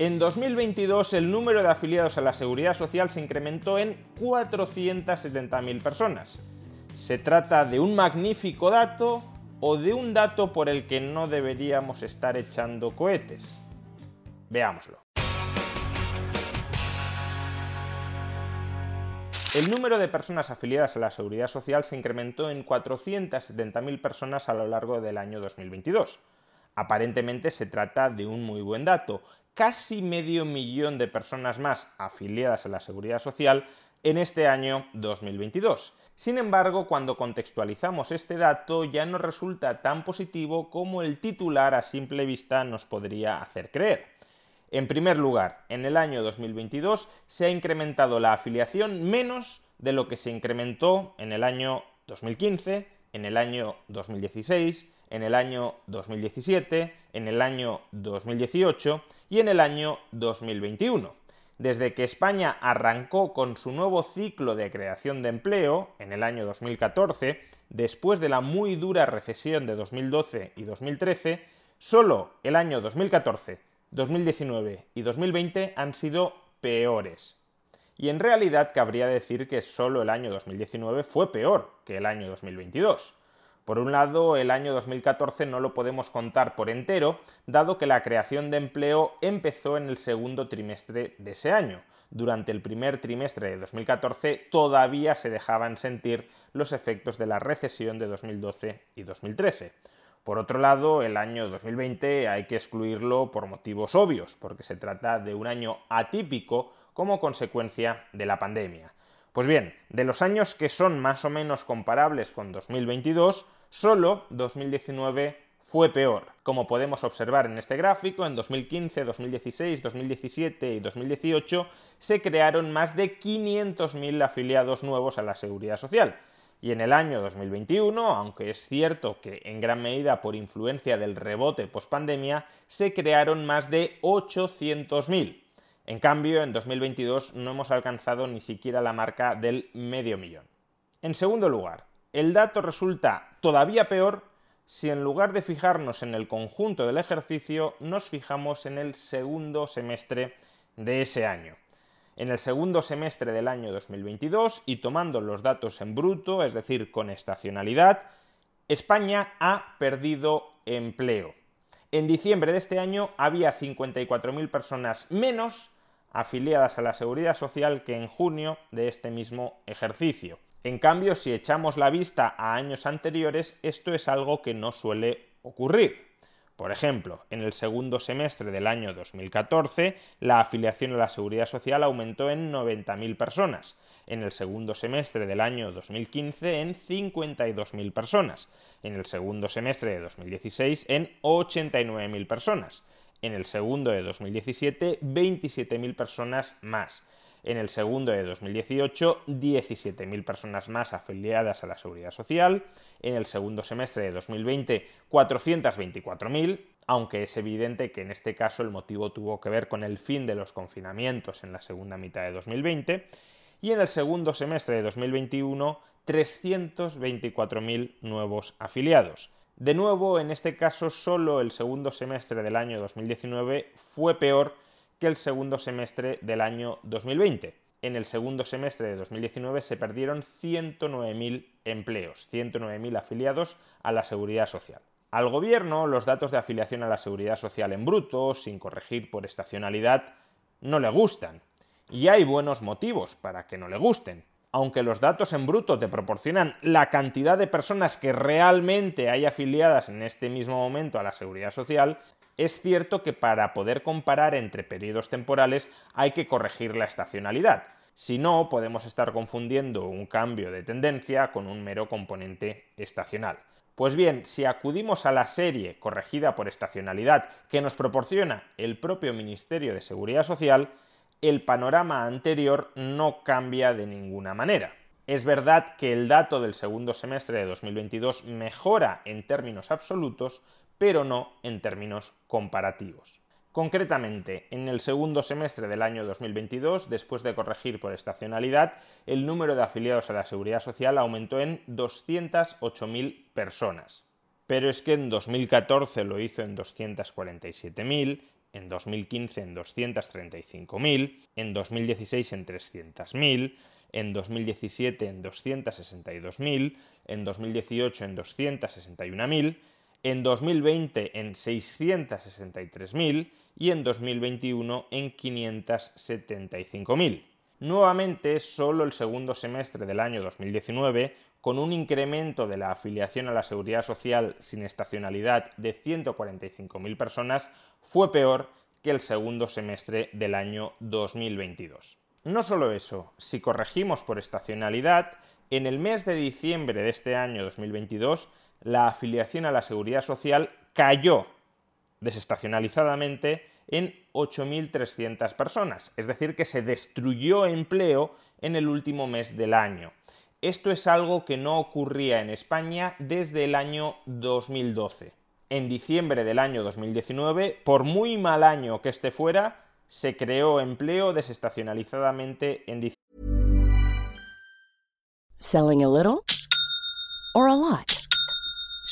En 2022 el número de afiliados a la Seguridad Social se incrementó en 470.000 personas. ¿Se trata de un magnífico dato o de un dato por el que no deberíamos estar echando cohetes? Veámoslo. El número de personas afiliadas a la Seguridad Social se incrementó en 470.000 personas a lo largo del año 2022. Aparentemente se trata de un muy buen dato, casi medio millón de personas más afiliadas a la Seguridad Social en este año 2022. Sin embargo, cuando contextualizamos este dato ya no resulta tan positivo como el titular a simple vista nos podría hacer creer. En primer lugar, en el año 2022 se ha incrementado la afiliación menos de lo que se incrementó en el año 2015, en el año 2016, en el año 2017, en el año 2018 y en el año 2021. Desde que España arrancó con su nuevo ciclo de creación de empleo en el año 2014, después de la muy dura recesión de 2012 y 2013, solo el año 2014, 2019 y 2020 han sido peores. Y en realidad cabría decir que solo el año 2019 fue peor que el año 2022. Por un lado, el año 2014 no lo podemos contar por entero, dado que la creación de empleo empezó en el segundo trimestre de ese año. Durante el primer trimestre de 2014 todavía se dejaban sentir los efectos de la recesión de 2012 y 2013. Por otro lado, el año 2020 hay que excluirlo por motivos obvios, porque se trata de un año atípico como consecuencia de la pandemia. Pues bien, de los años que son más o menos comparables con 2022, solo 2019 fue peor. Como podemos observar en este gráfico, en 2015, 2016, 2017 y 2018 se crearon más de 500.000 afiliados nuevos a la seguridad social. Y en el año 2021, aunque es cierto que en gran medida por influencia del rebote post-pandemia, se crearon más de 800.000. En cambio, en 2022 no hemos alcanzado ni siquiera la marca del medio millón. En segundo lugar, el dato resulta todavía peor si en lugar de fijarnos en el conjunto del ejercicio, nos fijamos en el segundo semestre de ese año. En el segundo semestre del año 2022 y tomando los datos en bruto, es decir, con estacionalidad, España ha perdido empleo. En diciembre de este año había 54.000 personas menos afiliadas a la seguridad social que en junio de este mismo ejercicio. En cambio, si echamos la vista a años anteriores, esto es algo que no suele ocurrir. Por ejemplo, en el segundo semestre del año 2014, la afiliación a la seguridad social aumentó en 90.000 personas, en el segundo semestre del año 2015 en 52.000 personas, en el segundo semestre de 2016 en 89.000 personas, en el segundo de 2017 27.000 personas más. En el segundo de 2018, 17.000 personas más afiliadas a la Seguridad Social. En el segundo semestre de 2020, 424.000, aunque es evidente que en este caso el motivo tuvo que ver con el fin de los confinamientos en la segunda mitad de 2020. Y en el segundo semestre de 2021, 324.000 nuevos afiliados. De nuevo, en este caso, solo el segundo semestre del año 2019 fue peor que el segundo semestre del año 2020. En el segundo semestre de 2019 se perdieron 109.000 empleos, 109.000 afiliados a la seguridad social. Al gobierno, los datos de afiliación a la seguridad social en bruto, sin corregir por estacionalidad, no le gustan. Y hay buenos motivos para que no le gusten aunque los datos en bruto te proporcionan la cantidad de personas que realmente hay afiliadas en este mismo momento a la seguridad social, es cierto que para poder comparar entre periodos temporales hay que corregir la estacionalidad. Si no, podemos estar confundiendo un cambio de tendencia con un mero componente estacional. Pues bien, si acudimos a la serie corregida por estacionalidad que nos proporciona el propio Ministerio de Seguridad Social, el panorama anterior no cambia de ninguna manera. Es verdad que el dato del segundo semestre de 2022 mejora en términos absolutos, pero no en términos comparativos. Concretamente, en el segundo semestre del año 2022, después de corregir por estacionalidad, el número de afiliados a la Seguridad Social aumentó en 208.000 personas. Pero es que en 2014 lo hizo en 247.000, en 2015 en 235.000, en 2016 en 300.000, en 2017 en 262.000, en 2018 en 261.000, en 2020 en 663.000 y en 2021 en 575.000. Nuevamente, solo el segundo semestre del año 2019, con un incremento de la afiliación a la seguridad social sin estacionalidad de 145.000 personas, fue peor que el segundo semestre del año 2022. No solo eso, si corregimos por estacionalidad, en el mes de diciembre de este año 2022 la afiliación a la seguridad social cayó desestacionalizadamente en 8.300 personas, es decir, que se destruyó empleo en el último mes del año. Esto es algo que no ocurría en España desde el año 2012. En diciembre del año 2019, por muy mal año que este fuera, se creó empleo desestacionalizadamente en diciembre. Selling a little lot?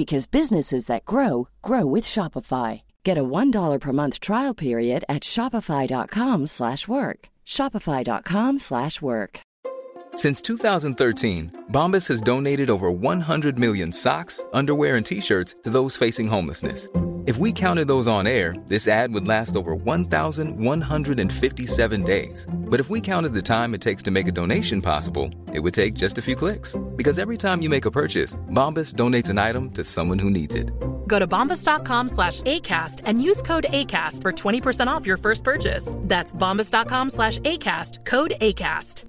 because businesses that grow grow with Shopify. Get a $1 per month trial period at shopify.com/work. shopify.com/work. Since 2013, Bombas has donated over 100 million socks, underwear, and t-shirts to those facing homelessness. If we counted those on air, this ad would last over 1,157 days. But if we counted the time it takes to make a donation possible, it would take just a few clicks. Because every time you make a purchase, Bombas donates an item to someone who needs it. Go to bombas.com slash ACAST and use code ACAST for 20% off your first purchase. That's bombas.com slash ACAST, code ACAST.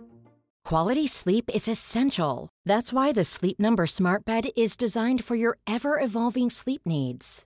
Quality sleep is essential. That's why the Sleep Number Smart Bed is designed for your ever evolving sleep needs.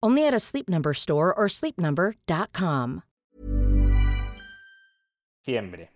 Only at a Sleep Number store or sleepnumber.com. Diciembre.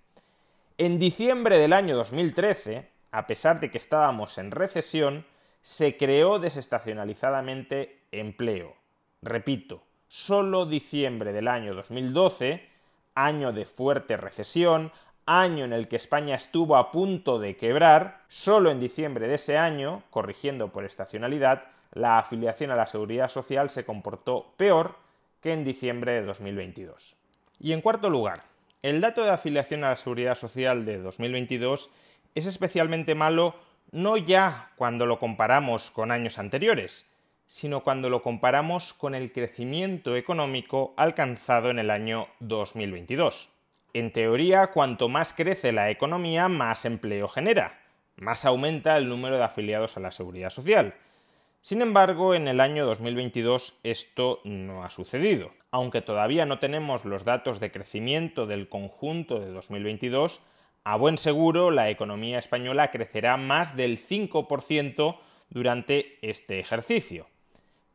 En diciembre del año 2013, a pesar de que estábamos en recesión, se creó desestacionalizadamente empleo. Repito, solo diciembre del año 2012, año de fuerte recesión, año en el que España estuvo a punto de quebrar, solo en diciembre de ese año, corrigiendo por estacionalidad, la afiliación a la seguridad social se comportó peor que en diciembre de 2022. Y en cuarto lugar, el dato de afiliación a la seguridad social de 2022 es especialmente malo no ya cuando lo comparamos con años anteriores, sino cuando lo comparamos con el crecimiento económico alcanzado en el año 2022. En teoría, cuanto más crece la economía, más empleo genera, más aumenta el número de afiliados a la seguridad social. Sin embargo, en el año 2022 esto no ha sucedido. Aunque todavía no tenemos los datos de crecimiento del conjunto de 2022, a buen seguro la economía española crecerá más del 5% durante este ejercicio.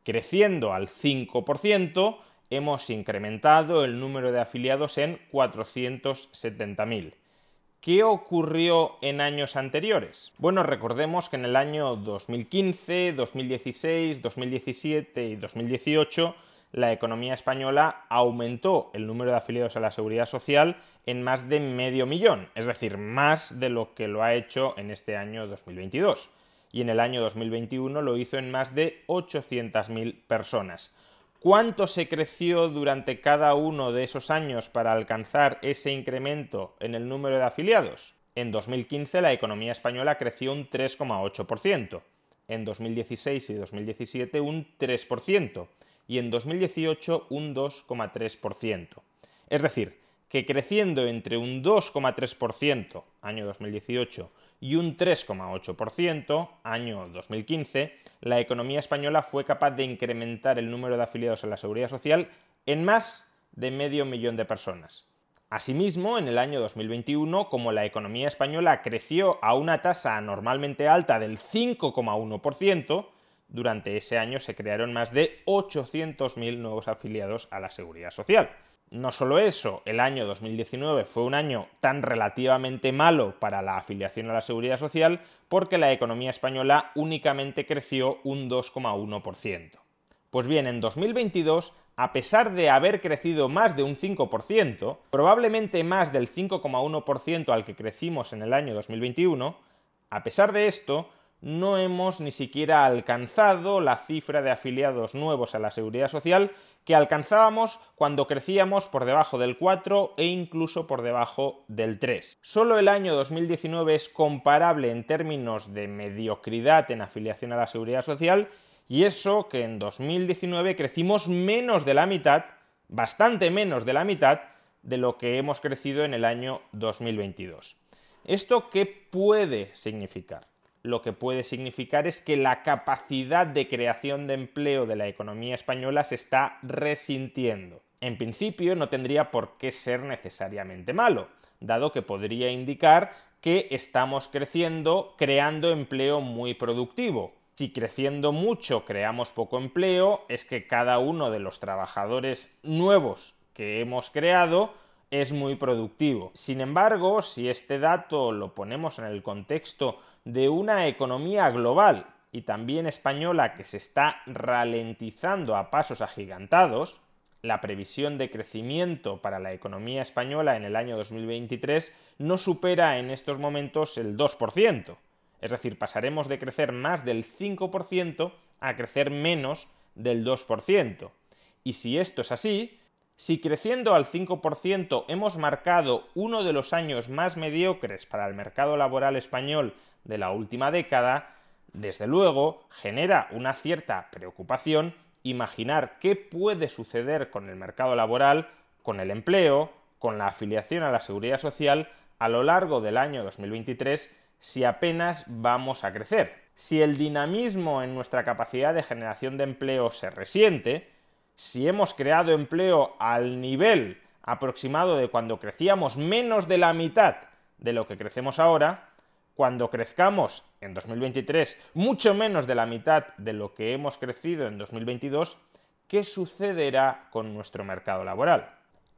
Creciendo al 5%, hemos incrementado el número de afiliados en 470.000. ¿Qué ocurrió en años anteriores? Bueno, recordemos que en el año 2015, 2016, 2017 y 2018 la economía española aumentó el número de afiliados a la seguridad social en más de medio millón, es decir, más de lo que lo ha hecho en este año 2022. Y en el año 2021 lo hizo en más de 800.000 personas. ¿Cuánto se creció durante cada uno de esos años para alcanzar ese incremento en el número de afiliados? En 2015 la economía española creció un 3,8%, en 2016 y 2017 un 3% y en 2018 un 2,3%. Es decir, que creciendo entre un 2,3% año 2018 y un 3,8% año 2015, la economía española fue capaz de incrementar el número de afiliados a la seguridad social en más de medio millón de personas. Asimismo, en el año 2021, como la economía española creció a una tasa anormalmente alta del 5,1%, durante ese año se crearon más de 800.000 nuevos afiliados a la seguridad social. No solo eso, el año 2019 fue un año tan relativamente malo para la afiliación a la seguridad social porque la economía española únicamente creció un 2,1%. Pues bien, en 2022, a pesar de haber crecido más de un 5%, probablemente más del 5,1% al que crecimos en el año 2021, a pesar de esto, no hemos ni siquiera alcanzado la cifra de afiliados nuevos a la seguridad social que alcanzábamos cuando crecíamos por debajo del 4 e incluso por debajo del 3. Solo el año 2019 es comparable en términos de mediocridad en afiliación a la seguridad social y eso que en 2019 crecimos menos de la mitad, bastante menos de la mitad, de lo que hemos crecido en el año 2022. ¿Esto qué puede significar? Lo que puede significar es que la capacidad de creación de empleo de la economía española se está resintiendo. En principio no tendría por qué ser necesariamente malo, dado que podría indicar que estamos creciendo creando empleo muy productivo. Si creciendo mucho creamos poco empleo, es que cada uno de los trabajadores nuevos que hemos creado es muy productivo. Sin embargo, si este dato lo ponemos en el contexto de una economía global y también española que se está ralentizando a pasos agigantados, la previsión de crecimiento para la economía española en el año 2023 no supera en estos momentos el 2%. Es decir, pasaremos de crecer más del 5% a crecer menos del 2%. Y si esto es así, si creciendo al 5% hemos marcado uno de los años más mediocres para el mercado laboral español de la última década, desde luego genera una cierta preocupación imaginar qué puede suceder con el mercado laboral, con el empleo, con la afiliación a la seguridad social a lo largo del año 2023 si apenas vamos a crecer. Si el dinamismo en nuestra capacidad de generación de empleo se resiente, si hemos creado empleo al nivel aproximado de cuando crecíamos menos de la mitad de lo que crecemos ahora, cuando crezcamos en 2023 mucho menos de la mitad de lo que hemos crecido en 2022, ¿qué sucederá con nuestro mercado laboral?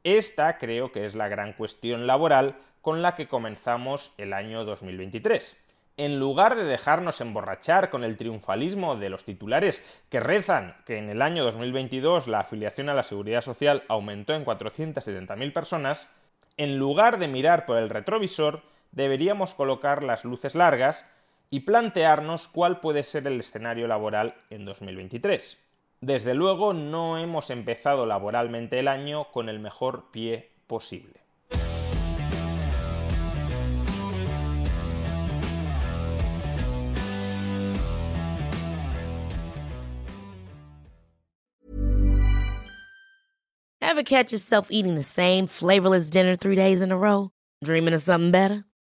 Esta creo que es la gran cuestión laboral con la que comenzamos el año 2023 en lugar de dejarnos emborrachar con el triunfalismo de los titulares que rezan que en el año 2022 la afiliación a la seguridad social aumentó en 470.000 personas, en lugar de mirar por el retrovisor, deberíamos colocar las luces largas y plantearnos cuál puede ser el escenario laboral en 2023. Desde luego no hemos empezado laboralmente el año con el mejor pie posible. Ever catch yourself eating the same flavorless dinner three days in a row? Dreaming of something better?